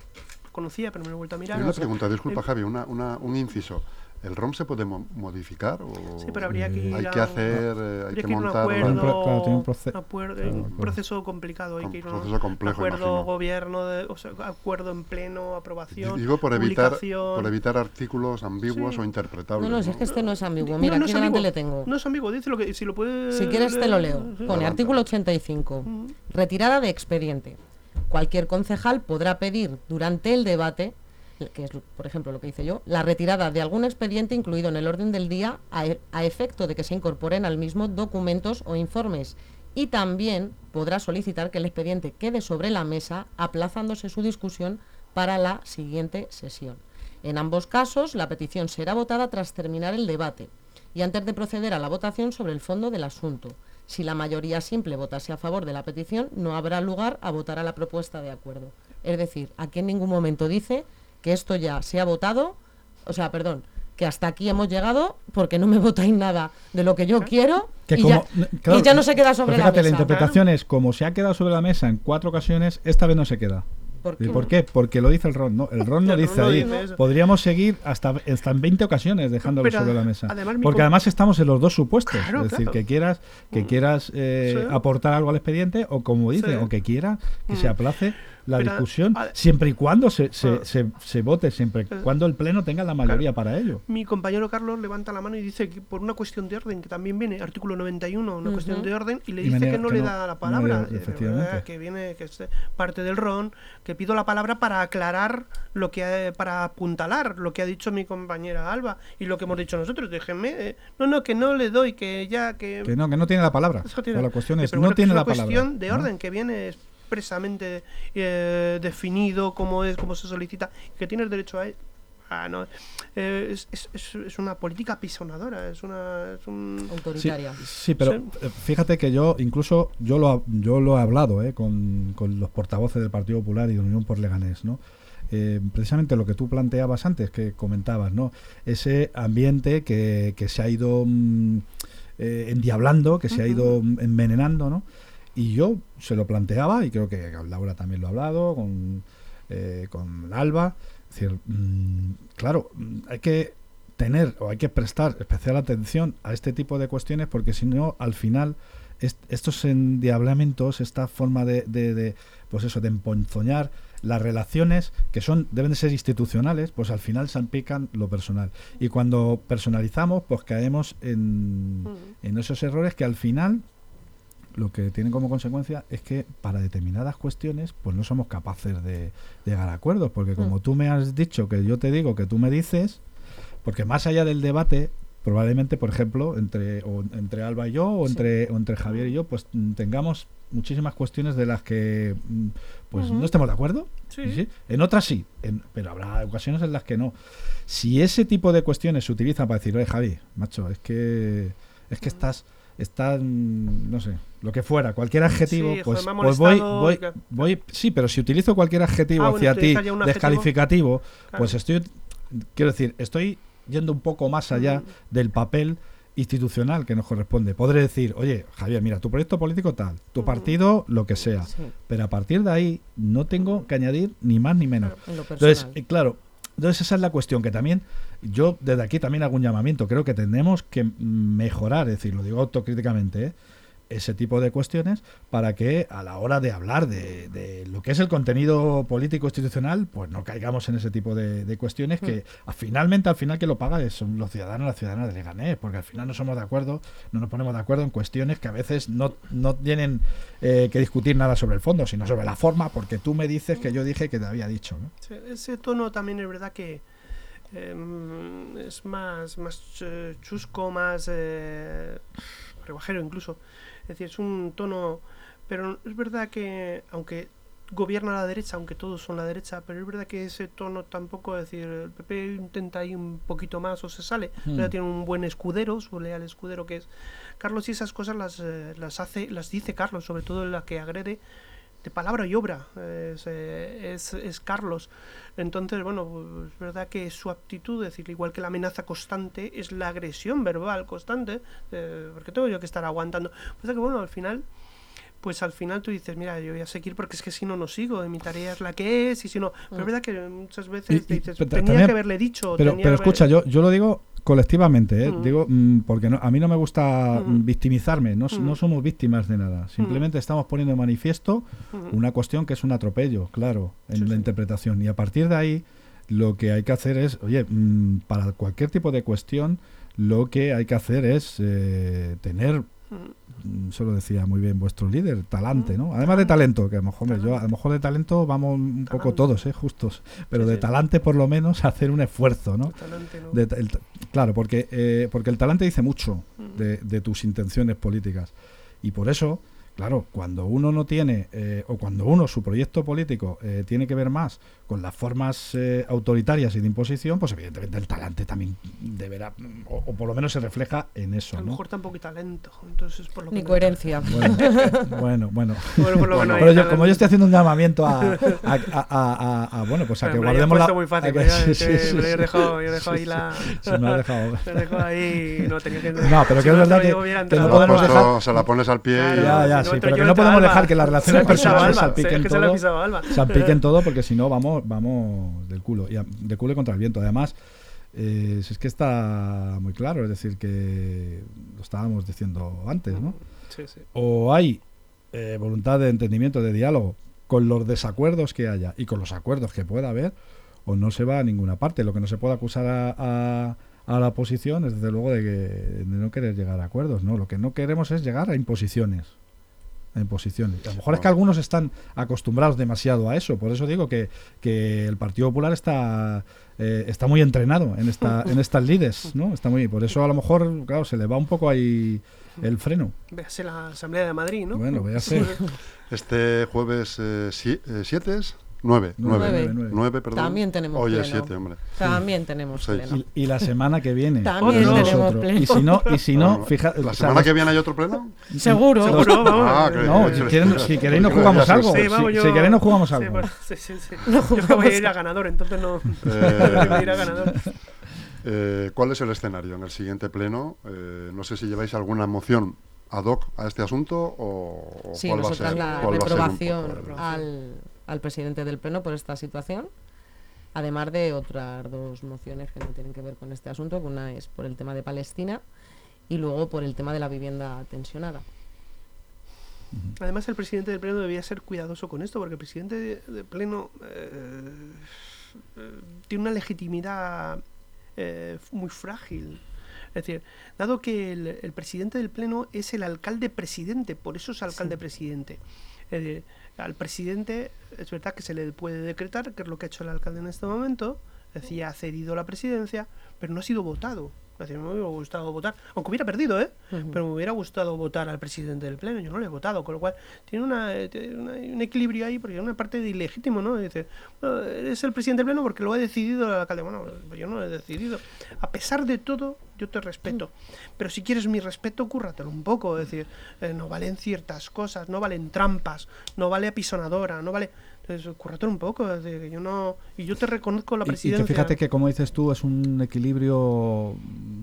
Conocía, pero me lo he vuelto a mirar. Y una pregunta, disculpa El- Javi, una, una- un inciso. ¿El ROM se puede mo- modificar? O Sí, pero habría que ir Hay a que hacer, eh, hay que montar... Un acuerdo, pro- claro, tiene un proce- acuerdo- claro, un acuerdo. proceso complicado, hay Com- que ir a un proceso complejo, acuerdo, imagino. gobierno, de, o sea, acuerdo en pleno, aprobación, Digo por evitar, por evitar artículos ambiguos Sí. o interpretables. No, no, si ¿no? es que este no es ambiguo. No, Mira, no aquí delante ambiguo. le tengo. No es ambiguo, dice lo que si lo puede Si quieres te lo leo. Sí. Pone Adelante. artículo 85. Ujú. Retirada de expediente. Cualquier concejal podrá pedir durante el debate, que es por ejemplo lo que hice yo, la retirada de algún expediente incluido en el orden del día a, e- a efecto de que se incorporen al mismo documentos o informes. Y también podrá solicitar que el expediente quede sobre la mesa aplazándose su discusión para la siguiente sesión. En ambos casos, la petición será votada tras terminar el debate y antes de proceder a la votación sobre el fondo del asunto. Si la mayoría simple votase a favor de la petición, no habrá lugar a votar a la propuesta de acuerdo. Es decir, aquí en ningún momento dice que esto ya se ha votado, o sea, perdón, que hasta aquí hemos llegado porque no me votáis nada de lo que yo quiero Que y, como- ya, y no se queda sobre fíjate, la la mesa. interpretación es como se ha quedado sobre la mesa en cuatro ocasiones, esta vez no se queda. ¿Por ¿Y qué? por qué? Porque lo dice el RON, ¿no? El RON no El dice RON no ahí. dice. Podríamos seguir hasta, hasta en 20 ocasiones dejándolo Pero sobre la mesa. además Porque además estamos en los dos supuestos. Claro, es decir, claro. que quieras, que Mm. quieras eh, Sí. aportar algo al expediente o como dice, Sí. o que quiera que se Mm. aplace la Pero, discusión, a- siempre y cuando se, se, Ah. se, se vote, siempre y Eh. cuando el Pleno tenga la mayoría para ello. Mi compañero Carlos levanta la mano y dice que por una cuestión de orden, que también viene, artículo 91, una Ujú. cuestión de orden, y le Y dice que no que le no- da la no palabra. le- eh, efectivamente. ¿verdad? Que viene, que es parte del RON, que pido la palabra para aclarar lo que ha- para apuntalar lo que ha dicho mi compañera Alba y lo que hemos dicho nosotros. Déjenme, eh, no, no, que no le doy, que ya, que. Que no, que no tiene la palabra. Tiene- la cuestión es, no tiene es la una palabra. cuestión de ¿no? orden que viene expresamente eh, definido cómo es, cómo se solicita, que tienes derecho a, Ah, no. Eh, es, es- es- es una política pisonadora, es una... Es un... Sí, Autoritaria. sí, pero Sí. eh, fíjate que yo incluso yo lo, yo lo he hablado eh, con, con los portavoces del Partido Popular y de Unión por Leganés, ¿no? Eh, precisamente lo que tú planteabas antes, que comentabas, ¿no? Ese ambiente que, que se ha ido mm, eh, endiablando, que se ha ido mm, envenenando, ¿no? Y yo se lo planteaba, y creo que Laura también lo ha hablado, con, eh, con Alba. Es decir, mm, claro, mm, hay que tener o hay que prestar especial atención a este tipo de cuestiones porque si no, al final, est- estos endiablamientos, esta forma de, de- de, pues eso, de emponzoñar las relaciones que son deben de ser institucionales, pues al final salpican lo personal. Y cuando personalizamos, pues caemos en, Mm. en esos errores que al final lo que tienen como consecuencia es que para determinadas cuestiones pues no somos capaces de, llegar a acuerdos porque como tú me has dicho que yo te digo que tú me dices porque más allá del debate probablemente por ejemplo entre o entre Alba y yo o Sí. entre o entre Javier y yo pues mm, tengamos muchísimas cuestiones de las que mm, pues no estemos de acuerdo. Sí. en otras sí en- pero habrá ocasiones en las que no. Si ese tipo de cuestiones se utilizan para decir oye Javi macho es que es que estás estás mm, no sé lo que fuera cualquier adjetivo Sí, pues, pues voy voy que- voy sí pero si utilizo cualquier adjetivo Ah, hacia ti descalificativo Claro. pues estoy quiero decir estoy yendo un poco más allá Mm. del papel institucional que nos corresponde podré decir oye Javier mira tu proyecto político tal tu Ujú. partido lo que sea Sí, pero a partir de ahí no tengo que añadir ni más ni menos en entonces, eh, claro, entonces esa es la cuestión que también yo desde aquí también hago un llamamiento. Creo que tenemos que mejorar, es decir, lo digo autocríticamente, ¿eh? ese tipo de cuestiones para que a la hora de hablar de, de lo que es el contenido político institucional, pues no caigamos en ese tipo de, de cuestiones que a- finalmente al final que lo paga son los ciudadanos, las ciudadanas de Leganés, porque al final no somos de acuerdo, no nos ponemos de acuerdo en cuestiones que a veces no, no tienen eh, que discutir nada sobre el fondo, sino sobre la forma, porque tú me dices que yo dije que te había dicho. ¿no? Sí, ese tono también es verdad que em, es más, más eh, chusco, más eh, rebajero incluso. Es decir, es un tono... Pero es verdad que, aunque gobierna la derecha, aunque todos son la derecha, pero es verdad que ese tono tampoco, es decir, el PP intenta ahí un poquito más o se sale. Ya tiene un buen escudero, su leal escudero que es Carlos y esas cosas las, eh, las hace, las dice Carlos, sobre todo en la que agrede de palabra y obra es, eh, es, es Carlos. Entonces, bueno, es verdad que su actitud, es decir, igual que la amenaza constante, es la agresión verbal constante, eh, porque tengo yo que estar aguantando. Pasa que, bueno, al final, pues al final tú dices, mira, yo voy a seguir porque es que si no, no sigo, mi tarea es la que es, y si no. Pero es verdad que muchas veces Y- dices, tenía también- que haberle dicho. Pero, tenía pero haber- escucha, yo, yo lo digo colectivamente, ¿eh? Mm. digo mm, porque no- a mí no me gusta Mm. mm, victimizarme, no, Mm. no somos víctimas de nada, simplemente estamos poniendo en manifiesto una cuestión que es un atropello, claro, en Sí, la sí. interpretación. Y a partir de ahí, lo que hay que hacer es, oye, mm, para cualquier tipo de cuestión, lo que hay que hacer es eh, tener, mm, eso lo decía muy bien vuestro líder, talante, Mm, ¿no? Además de talento, que a lo mejor, hombre, yo, a lo mejor de talento vamos un poco todos, ¿eh? Justos, pero Sí, de sí. talante por lo menos hacer un esfuerzo, ¿no? Talante, ¿no? De el claro, porque, eh, porque el talante dice mucho Ujú. de, de tus intenciones políticas. Y por eso, claro, cuando uno no tiene, eh, o cuando uno, su proyecto político, eh, tiene que ver más con las formas eh, autoritarias y de imposición, pues evidentemente el talante también deberá, o, o por lo menos se refleja en A eso, lo ¿no? mejor tampoco hay talento, entonces por lo Ni que- coherencia. Bueno, bueno, bueno. Bueno, por lo que no hay Pero yo, como yo estoy haciendo un llamamiento a, a, a- a- a- a- bueno, pues a que guardemos la... muy fácil, a que- sí, sí, que sí, me lo hayas sí. dejado, yo he dejado ahí la... Se me ha dejado. Me dejó ahí, no tenía que... No, pero si que es verdad que- no podemos dejar- se la pones al pie y... Ya, ya, sí, pero que no podemos dejar que las relaciones personales salpiquen todo. salpiquen todo porque si no vamos vamos del culo y a- de culo y contra el viento. Además eh, si es que está muy claro es decir que lo estábamos diciendo antes no Sí, sí. o hay eh, voluntad de entendimiento de diálogo con los desacuerdos que haya y con los acuerdos que pueda haber o no se va a ninguna parte. Lo que no se puede acusar a, a- a la oposición es desde luego de, que, de no querer llegar a acuerdos no lo que no queremos es llegar a imposiciones a imposiciones. A lo mejor es que algunos están acostumbrados demasiado a eso. Por eso digo que, que el Partido Popular está eh, está muy entrenado en esta en estas lides, ¿no? Está muy por eso a lo mejor claro se le va un poco ahí el freno. Véase la Asamblea de Madrid, ¿no? Bueno, véase. Este jueves 7 es Nueve, Nueve, nueve. nueve, nueve. Perdón. También tenemos Hoy es pleno. siete, hombre. También tenemos Seis. pleno. Y, y la semana que viene. También tenemos pleno. Y si no, y si no, Bueno, fíjate. ¿La semana los- que viene hay otro pleno? Seguro. Seguro, vamos. Ah, No, si, quieren, si queréis nos jugamos algo. Sí, Si, vamos, yo- si queréis nos jugamos Sí, algo. sí, sí, sí. Yo es que voy a ir a ganador, entonces no. Eh, voy a ir a ganador. Eh, ¿Cuál es el escenario en el siguiente pleno? Eh, no sé si lleváis alguna moción ad hoc a este asunto o, o Sí, cuál va a nosotras ser. la reprobación. al, al presidente del Pleno por esta situación, además de otras dos mociones que no tienen que ver con este asunto, que una es por el tema de Palestina y luego por el tema de la vivienda tensionada. Además, el presidente del Pleno debía ser cuidadoso con esto, porque el presidente de- del Pleno eh, eh, tiene una legitimidad eh, muy frágil. Es decir, dado que el, el presidente del Pleno es el alcalde presidente, por eso es alcalde presidente. Es decir, al presidente es verdad que se le puede decretar, que es lo que ha hecho el alcalde en este momento, decir, ha cedido la presidencia, pero no ha sido votado. Es decir, me hubiera gustado votar, aunque hubiera perdido, ¿eh? Pero me hubiera gustado votar al presidente del Pleno, yo no le he votado, con lo cual tiene, una, eh, tiene una- un equilibrio ahí, porque hay una parte de ilegítimo, ¿no? Dice, bueno, eres el presidente del Pleno porque lo ha decidido el alcalde. Bueno, pues yo no lo he decidido. A pesar de todo, yo te respeto. Pero si quieres mi respeto, cúrratelo un poco. Es decir, eh, no valen ciertas cosas, no valen trampas, no vale apisonadora, no vale... Entonces, cúrratelo un poco. Decir, yo no... Y yo te reconozco la Y- Y, presidencia. que fíjate que, como dices tú, es un equilibrio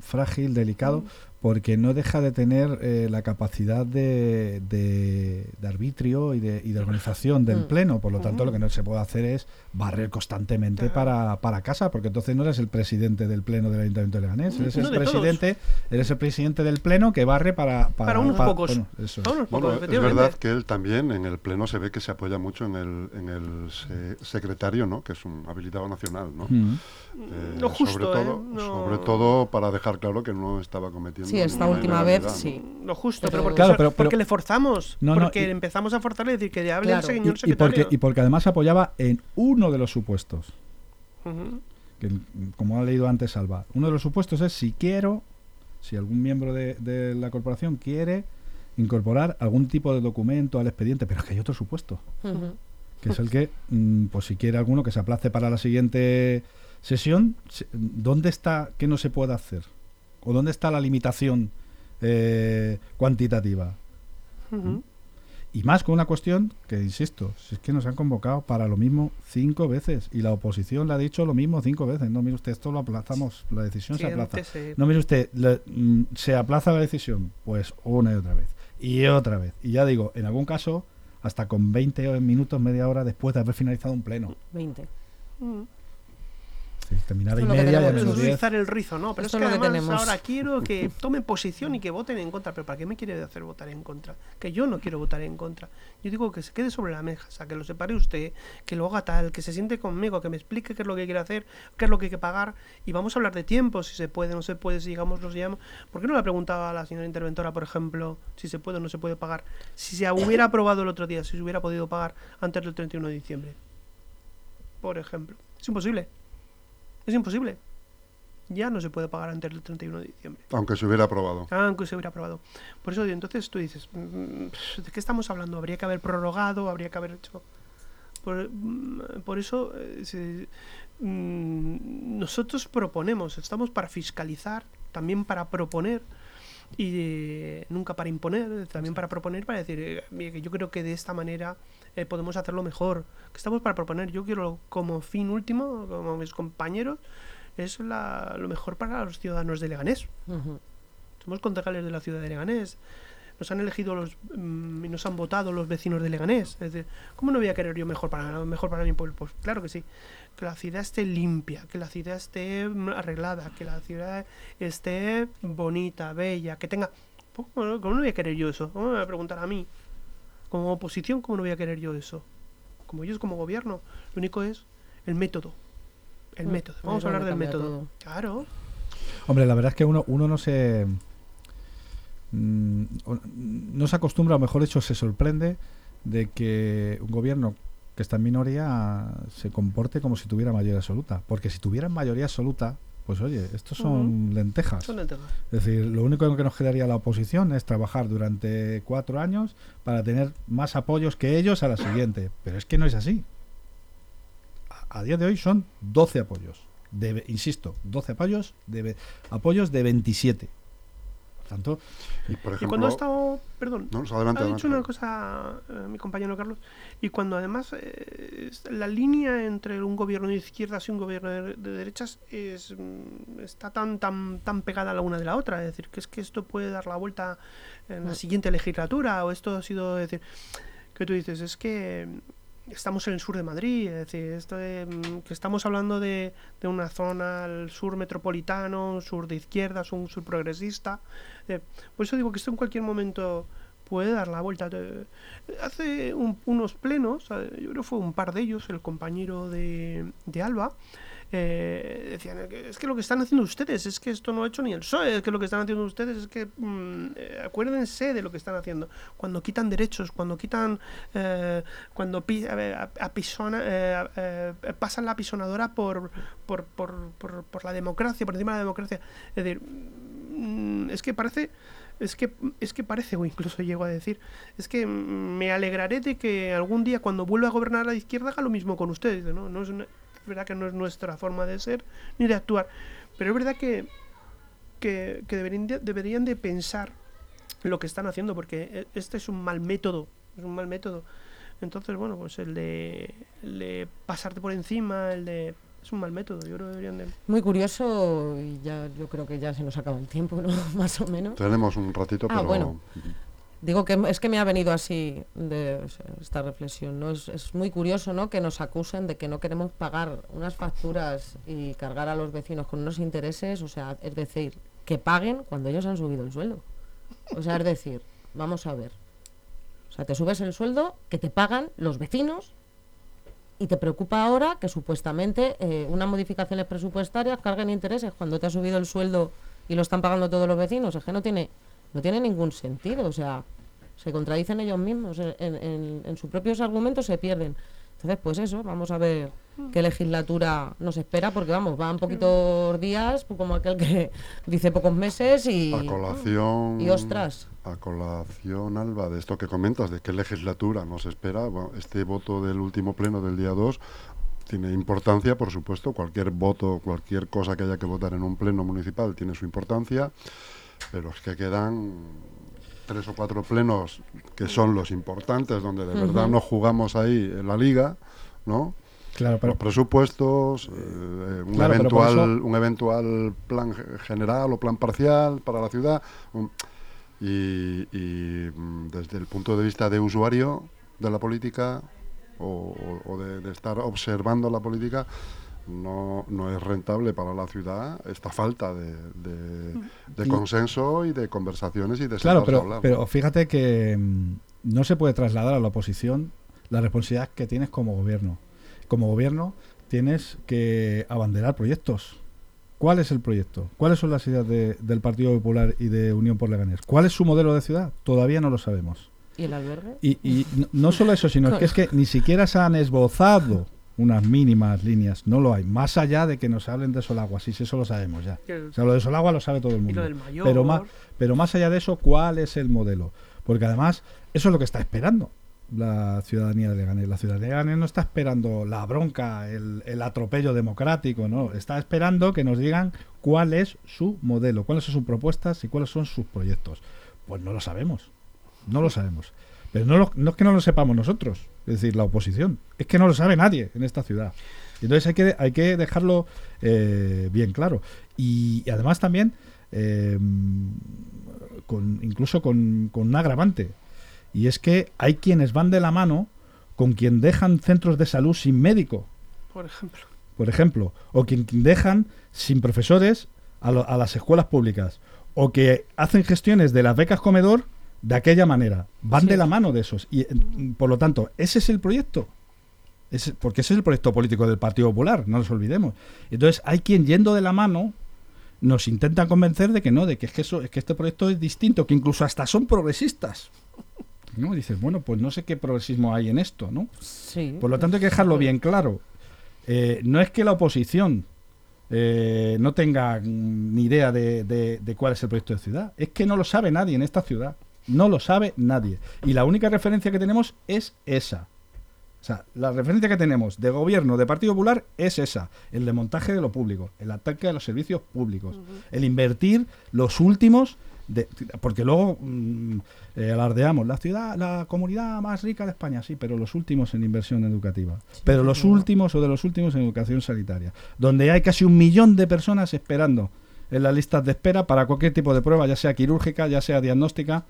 frágil, delicado, porque no deja de tener eh, la capacidad de, de- de arbitrio y de, y de organización del Mm. pleno. Por lo tanto, lo que no se puede hacer es barrer constantemente para, para casa, porque entonces no eres el presidente del pleno del Ayuntamiento de Leganés, eres el presidente, eres el presidente del pleno que barre para, para, Para unos pocos. bueno, eso es. Para unos pocos, Bueno, es efectivamente. verdad que él también en el pleno se ve que se apoya mucho en el, en el se- secretario, ¿no? Que es un habilitado nacional, ¿no? Mm. Eh, Lo justo, sobre ¿eh? todo, No- sobre todo para dejar claro que no estaba cometiendo. Sí, esta última vez sí. Lo justo, Pero- pero porque, Claro, pero- pero- porque le forzamos. No, no, porque y- empezamos a forzarle y decir que hable Claro. el Y, señor y secretario. porque, y porque además apoyaba en uno de los supuestos. Que como ha leído antes Alba, uno de los supuestos es si quiero, si algún miembro de, de la corporación quiere incorporar algún tipo de documento al expediente, pero es que hay otro supuesto, que es el que, mm, pues si quiere alguno que se aplace para la siguiente sesión, se- ¿dónde está que no se puede hacer? ¿O dónde está la limitación eh, cuantitativa? Y más con una cuestión que, insisto, si es que nos han convocado para lo mismo cinco veces y la oposición le ha dicho lo mismo cinco veces. No, mire usted, esto lo aplazamos, la decisión Sí, se aplaza. No, mire usted, le- mm, se aplaza la decisión, pues una y otra vez. Y otra vez. Y ya digo, en algún caso, hasta con 20 minutos, media hora después de haber finalizado un pleno. 20. ujú. Si terminara y Esto que media, ya tenemos. menos Es 10. rizar el rizo, ¿no? Pero Esto es que que además tenemos. ahora quiero que tomen posición y que voten en contra. ¿Pero para qué me quiere hacer votar en contra? Que yo no quiero votar en contra. Yo digo que se quede sobre la mesa, que lo separe usted, que lo haga tal, que se siente conmigo, que me explique qué es lo que quiere hacer, qué es lo que hay que pagar. Y vamos a hablar de tiempo, si se puede, no se puede, si digamos, los llamo. ¿Por qué no le preguntaba a la señora interventora, por ejemplo, si se puede o no se puede pagar? Si se hubiera aprobado el otro día, si se hubiera podido pagar antes del 31 de diciembre. Por ejemplo. Es imposible. Es imposible. Ya no se puede pagar antes del 31 de diciembre. Aunque se hubiera aprobado. Aunque se hubiera aprobado. Por eso, entonces tú dices, mm, ¿de qué estamos hablando? ¿Habría que haber prorrogado? ¿Habría que haber hecho...? Por, mm, por eso, eh, se- mm, nosotros proponemos, estamos para fiscalizar, también para proponer, y eh, nunca para imponer, también para proponer, para decir, eh, yo creo que de esta manera eh, podemos hacerlo mejor. Que estamos para proponer. Yo quiero como fin último, como mis compañeros, es la- lo mejor para los ciudadanos de Leganés. Somos concejales de la ciudad de Leganés. Nos han elegido los mm, y nos han votado los vecinos de Leganés. Es decir, ¿cómo no voy a querer yo mejor para mejor para mi pueblo? Pues claro que sí. Que la ciudad esté limpia, que la ciudad esté mm, arreglada, que la ciudad esté bonita, bella, que tenga. ¿Cómo no, cómo no voy a querer yo eso? ¿Cómo me va a preguntar a mí? Como oposición, ¿cómo no voy a querer yo eso? Como ellos como gobierno, lo único es el método. El Mm, método. Vamos a hablar del método. todo. Claro. Hombre, la verdad es que uno, uno no se. mm, No se acostumbra, o mejor dicho, se sorprende de que un gobierno que está en minoría se comporte como si tuviera mayoría absoluta. Porque si tuvieran mayoría absoluta, pues oye, estos son lentejas. Son lentejas. Es decir, lo único que nos quedaría a la oposición es trabajar durante cuatro años para tener más apoyos que ellos a la siguiente. Pero es que no es así. a día de hoy son 12 apoyos. De, insisto, 12 apoyos de, apoyos de 27. Tanto, Y, por Y ejemplo, cuando ha estado, perdón, No, adelante, ha adelante. dicho una cosa eh, mi compañero Carlos, y cuando además eh, la línea entre un gobierno de izquierdas y un gobierno de, de derechas es, mm, está tan, tan, tan pegada la una de la otra, es decir, que es que esto puede dar la vuelta en la Mm. siguiente legislatura, o esto ha sido, es decir, que tú dices, es que estamos en el sur de Madrid, es decir, esto de, mm, que estamos hablando de, de una zona al sur metropolitano, sur de izquierdas, un sur progresista. eh, por eso digo que esto en cualquier momento puede dar la vuelta. Eh, Hace un- unos plenos, eh, yo creo que fue un par de ellos, el compañero de, de Alba, eh, decían es que lo que están haciendo ustedes es que esto no ha hecho ni el PSOE, es que lo que están haciendo ustedes es que mm, eh, acuérdense de lo que están haciendo. Cuando quitan derechos, cuando quitan, eh, cuando pi- a- apisona- eh, eh, pasan la pisonadora por, por, por, por, la democracia, por encima de la democracia. Es decir, mm, es que parece es que es que parece o incluso llego a decir es que mm, me alegraré de que algún día cuando vuelva a gobernar la izquierda haga lo mismo con ustedes no no es, una- verdad que no es nuestra forma de ser ni de actuar pero es verdad que que, que deberían de, deberían de pensar lo que están haciendo porque e- este es un mal método es un mal método entonces bueno pues el de, el de pasarte por encima el de es un mal método yo creo que deberían de Muy curioso, y ya yo creo que ya se nos acaba el tiempo, ¿no? Más o menos. tenemos un ratito, Ah, pero bueno. Digo que es que me ha venido así de esta reflexión, ¿no? Es, es muy curioso, ¿no? Que nos acusen de que no queremos pagar unas facturas y cargar a los vecinos con unos intereses, o sea, es decir, que paguen cuando ellos han subido el sueldo. O sea, es decir, vamos a ver. O sea, te subes el sueldo, que te pagan los vecinos y te preocupa ahora que supuestamente eh, unas modificaciones presupuestarias carguen intereses cuando te ha subido el sueldo y lo están pagando todos los vecinos. Es que no tiene, no tiene ningún sentido. O sea, se contradicen ellos mismos. En, en- en sus propios argumentos se pierden. Entonces, pues eso, vamos a ver qué legislatura nos espera, porque vamos, van poquitos días, pues como aquel que dice pocos meses y. a colación y ostras. a colación Alba de esto que comentas de qué legislatura nos espera bueno, este voto del último pleno del día 2 tiene importancia por supuesto cualquier voto cualquier cosa que haya que votar en un pleno municipal tiene su importancia pero es que quedan tres o cuatro plenos que son los importantes donde de verdad nos jugamos ahí en la liga no claro, pero los presupuestos, eh, un, Claro, pero por eventual, eso- un eventual plan ge- general o plan parcial para la ciudad. un- y, y, mm, desde el punto de vista de usuario de la política o, o- o de, de estar observando la política, no, no es rentable para la ciudad esta falta de, de- de Y- consenso y de conversaciones y de Claro, a pero, pero fíjate que mm, no se puede trasladar a la oposición la responsabilidad que tienes como gobierno. Como gobierno tienes que abanderar proyectos. ¿Cuál es el proyecto? ¿Cuáles son las ideas de- del Partido Popular y de Unión por Leganés? ¿Cuál es su modelo de ciudad? Todavía no lo sabemos. ¿Y el albergue? Y, y no, no solo eso, sino que es que ni siquiera se han esbozado unas mínimas líneas. No lo hay. Más allá de que nos hablen de Solagua, sí, sí, eso lo sabemos ya. O sea, lo de Solagua lo sabe todo el mundo. Pero más, pero más allá de eso, ¿cuál es el modelo? Porque además, eso es lo que está esperando la ciudadanía de Leganés. La ciudadanía de Leganés no está esperando la bronca, el, el atropello democrático, no. Está esperando que nos digan cuál es su modelo, cuáles son sus propuestas y cuáles son sus proyectos. Pues no lo sabemos. No lo sabemos. Pero no, lo- no es que no lo sepamos nosotros, es decir, la oposición. Es que no lo sabe nadie en esta ciudad. Entonces hay que, hay que dejarlo eh, bien claro. Y, y además también, eh, con, incluso con, con un agravante. Y es que hay quienes van de la mano con quien dejan centros de salud sin médico, por ejemplo por ejemplo, o quien dejan sin profesores a, lo- a las escuelas públicas, o que hacen gestiones de las becas comedor de aquella manera. Van Sí. de la mano de esos. Y, eh, por lo tanto, ese es el proyecto. Porque ese es el proyecto político del Partido Popular, no nos olvidemos. Entonces, hay quien yendo de la mano nos intenta convencer de que no, de que es que, eso, es que este proyecto es distinto, que incluso hasta son progresistas. ¿No? Y dices, bueno, pues no sé qué progresismo hay en esto, ¿no? Sí. Por lo tanto, hay que dejarlo bien claro. Eh, no es que la oposición eh, no tenga mm, ni idea de, de- de cuál es el proyecto de ciudad. Es que no lo sabe nadie en esta ciudad. No lo sabe nadie. Y la única referencia que tenemos es esa. O sea, la referencia que tenemos de gobierno de Partido Popular es esa, el desmontaje de lo público, el ataque a los servicios públicos, el invertir los últimos de- porque luego mm, eh, alardeamos la ciudad, la comunidad más rica de España, sí, pero los últimos en inversión educativa, pero los últimos o de los últimos en educación sanitaria, donde hay casi un millón de personas esperando en las listas de espera para cualquier tipo de prueba, ya sea quirúrgica, ya sea diagnóstica.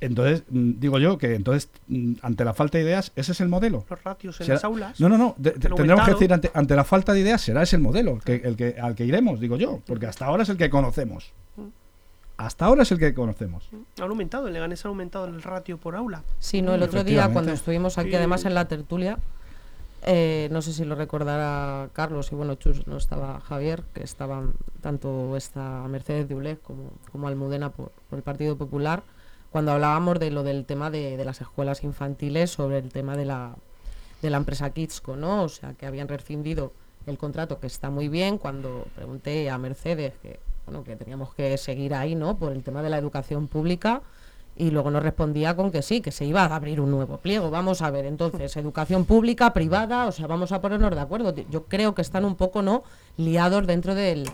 Entonces, mm, digo yo que entonces, mm, ante la falta de ideas, ese es el modelo. Los ratios en Será- las aulas. No, no, no. de- de- han tendremos que decir ante, ante la falta de ideas será ese el modelo que, el que, al que iremos, digo yo, porque hasta ahora es el que conocemos. Hasta ahora es el que conocemos. Han aumentado, en Leganés ha aumentado el ratio por aula. Sí, no, el otro día cuando estuvimos aquí además en la tertulia, eh, no sé si lo recordará Carlos y bueno, Chus, no estaba Javier, que estaban tanto esta Mercedes de Uleg como, como Almudena por, por el Partido Popular, cuando hablábamos de lo del tema de, de las escuelas infantiles sobre el tema de la, de la empresa Kidsco, ¿no? O sea, que habían rescindido el contrato, que está muy bien, cuando pregunté a Mercedes que, bueno, que teníamos que seguir ahí, ¿no? Por el tema de la educación pública, y luego nos respondía con que sí, que se iba a abrir un nuevo pliego. Vamos a ver, entonces, educación pública, privada, o sea, vamos a ponernos de acuerdo. Yo creo que están un poco, ¿no?, liados dentro del,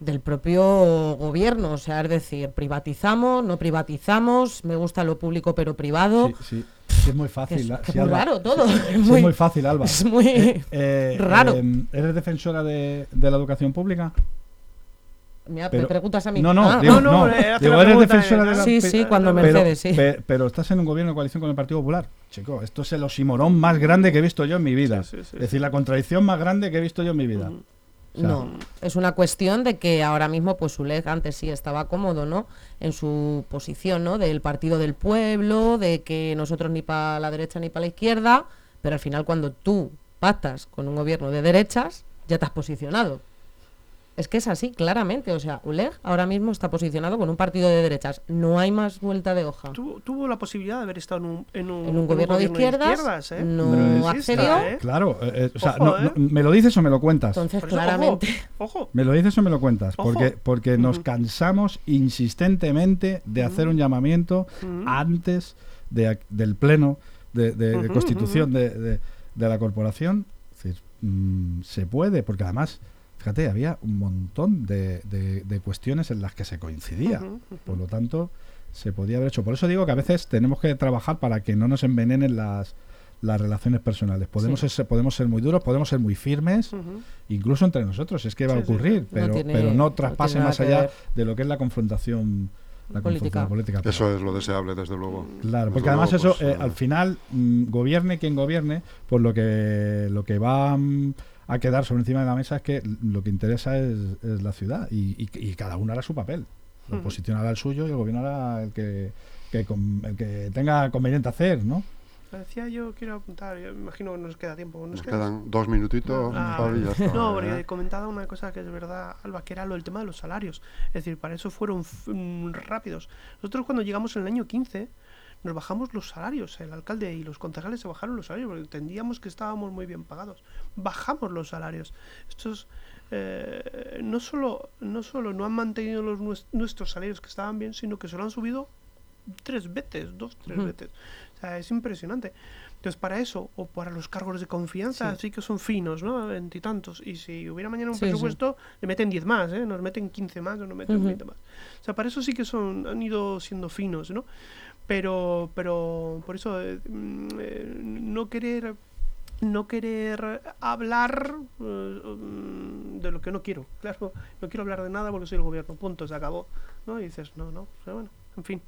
del propio gobierno, o sea, es decir, privatizamos, no privatizamos, me gusta lo público pero privado. Sí, sí, sí, es muy Que fácil. es, la- que es sí, muy Alba. raro todo. Es es muy, fácil, Alba. es muy Eh, raro. eh, ¿Eres defensora de, de la educación pública? Mira, pero- me preguntas a mí. No, no, Ah, digo, no, no, no. Digo, ¿eres defensora de la Sí, sí, cuando pero- Mercedes, sí. pero estás en un gobierno de coalición con el Partido Popular. Chico, esto es el osimorón más grande que he visto yo en mi vida. Sí, sí, sí, es decir, la contradicción más grande que he visto yo en mi vida. O sea, No, es una cuestión de que ahora mismo, pues Uleg antes sí estaba cómodo, ¿no? En su posición, ¿no? Del partido del pueblo, de que nosotros ni para la derecha ni para la izquierda, pero al final cuando tú pactas con un gobierno de derechas, ya te has posicionado. Es que es así, claramente. O sea, Uleg ahora mismo está posicionado con un partido de derechas. No hay más vuelta de hoja. Tuvo, tuvo la posibilidad de haber estado en un, en un, En un gobierno de izquierdas, ¿eh? no accedió. ¿eh? Claro, eh, o sea, Ojo, no- ¿eh? no- ¿me lo dices o me lo cuentas? Entonces, eso, claramente. Ojo, ojo. ¿Me lo dices o me lo cuentas? Ojo. Porque, porque nos cansamos insistentemente de hacer un llamamiento antes de del pleno de, de- de constitución de, de- de la corporación. Es decir, mm, se puede, porque además, fíjate, había un montón de, de- de cuestiones en las que se coincidía. Por lo tanto, se podía haber hecho. Por eso digo que a veces tenemos que trabajar para que no nos envenenen las, las relaciones personales. Podemos, Sí. ser, podemos ser muy duros, podemos ser muy firmes, incluso entre nosotros. Es que va a Sí, ocurrir, sí. No pero, tiene- pero no traspase más allá ver. de lo que es la confrontación, la Política. confrontación política. Eso es lo deseable, desde luego. Claro, Desde porque además luego, eso, pues, eh, al final, mm, gobierne quien gobierne, pues lo que, lo que va mm, a quedar sobre encima de la mesa es que lo que interesa es, es la ciudad y, y- y cada uno hará su papel. La oposición hará el suyo y el gobierno hará el que, que con- el que tenga conveniente hacer, ¿no? Decía yo, quiero apuntar, yo imagino que nos queda tiempo. Nos queda- quedan dos minutitos, Ah, Javi, ya está, No, ¿eh? porque comentaba una cosa que es verdad, Alba, que era lo del tema de los salarios. Es decir, para eso fueron f- mm, rápidos. Nosotros cuando llegamos en el año 15 nos bajamos los salarios. El alcalde y los concejales se bajaron los salarios porque entendíamos que estábamos muy bien pagados. Bajamos los salarios. Estos eh, no solo no solo no han mantenido los nues- nuestros salarios que estaban bien, sino que se lo han subido tres veces, dos, tres veces. O sea, es impresionante. Entonces, para eso, o para los cargos de confianza, sí, que son finos, ¿no? Veintitantos. Y si hubiera mañana un Sí, sí. presupuesto, le meten 10 más, ¿eh? Nos meten 15 más o nos meten. 20 más. O sea, para eso sí que son, han ido siendo finos, ¿no? Pero, pero, por eso, eh, mm, eh, no querer no querer hablar eh, mm, de lo que no quiero. Claro, no quiero hablar de nada porque soy el gobierno. Punto, se acabó. ¿no? Y dices, no, no, pero bueno, en fin.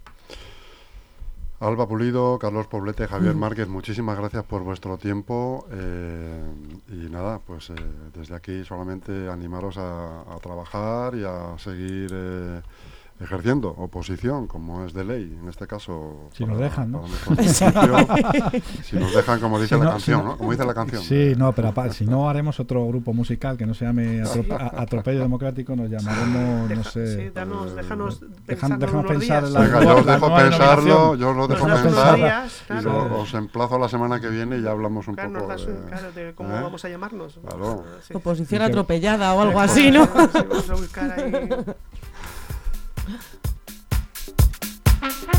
Alba Pulido, Carlos Poblete. Javier Márquez, muchísimas gracias por vuestro tiempo. eh, y nada, pues eh, desde aquí solamente animaros a, a trabajar y a seguir eh, ejerciendo oposición, como es de ley, en este caso. Si nos dejan, ¿no? para si nos dejan, como dice Si la no- canción, si no- ¿no? Como dice la canción. Sí, no, pero si no haremos otro grupo musical que no se llame Atrope- Atropello Democrático, nos llamaremos, no Deja- sé. sí, danos, déjanos Dejan- pensarlo déjanos unos pensar días. en la- Venga, yo os la dejo pensarlo, yo os lo dejo pensar. días, Y claro. lo- os emplazo la semana que viene y ya hablamos un Claro, nos poco das un- de, claro, de cómo ¿eh? vamos a llamarnos. Claro. Sí. Oposición Y atropellada o algo así, ¿no? Sí, vamos a buscar ahí. Uh-huh.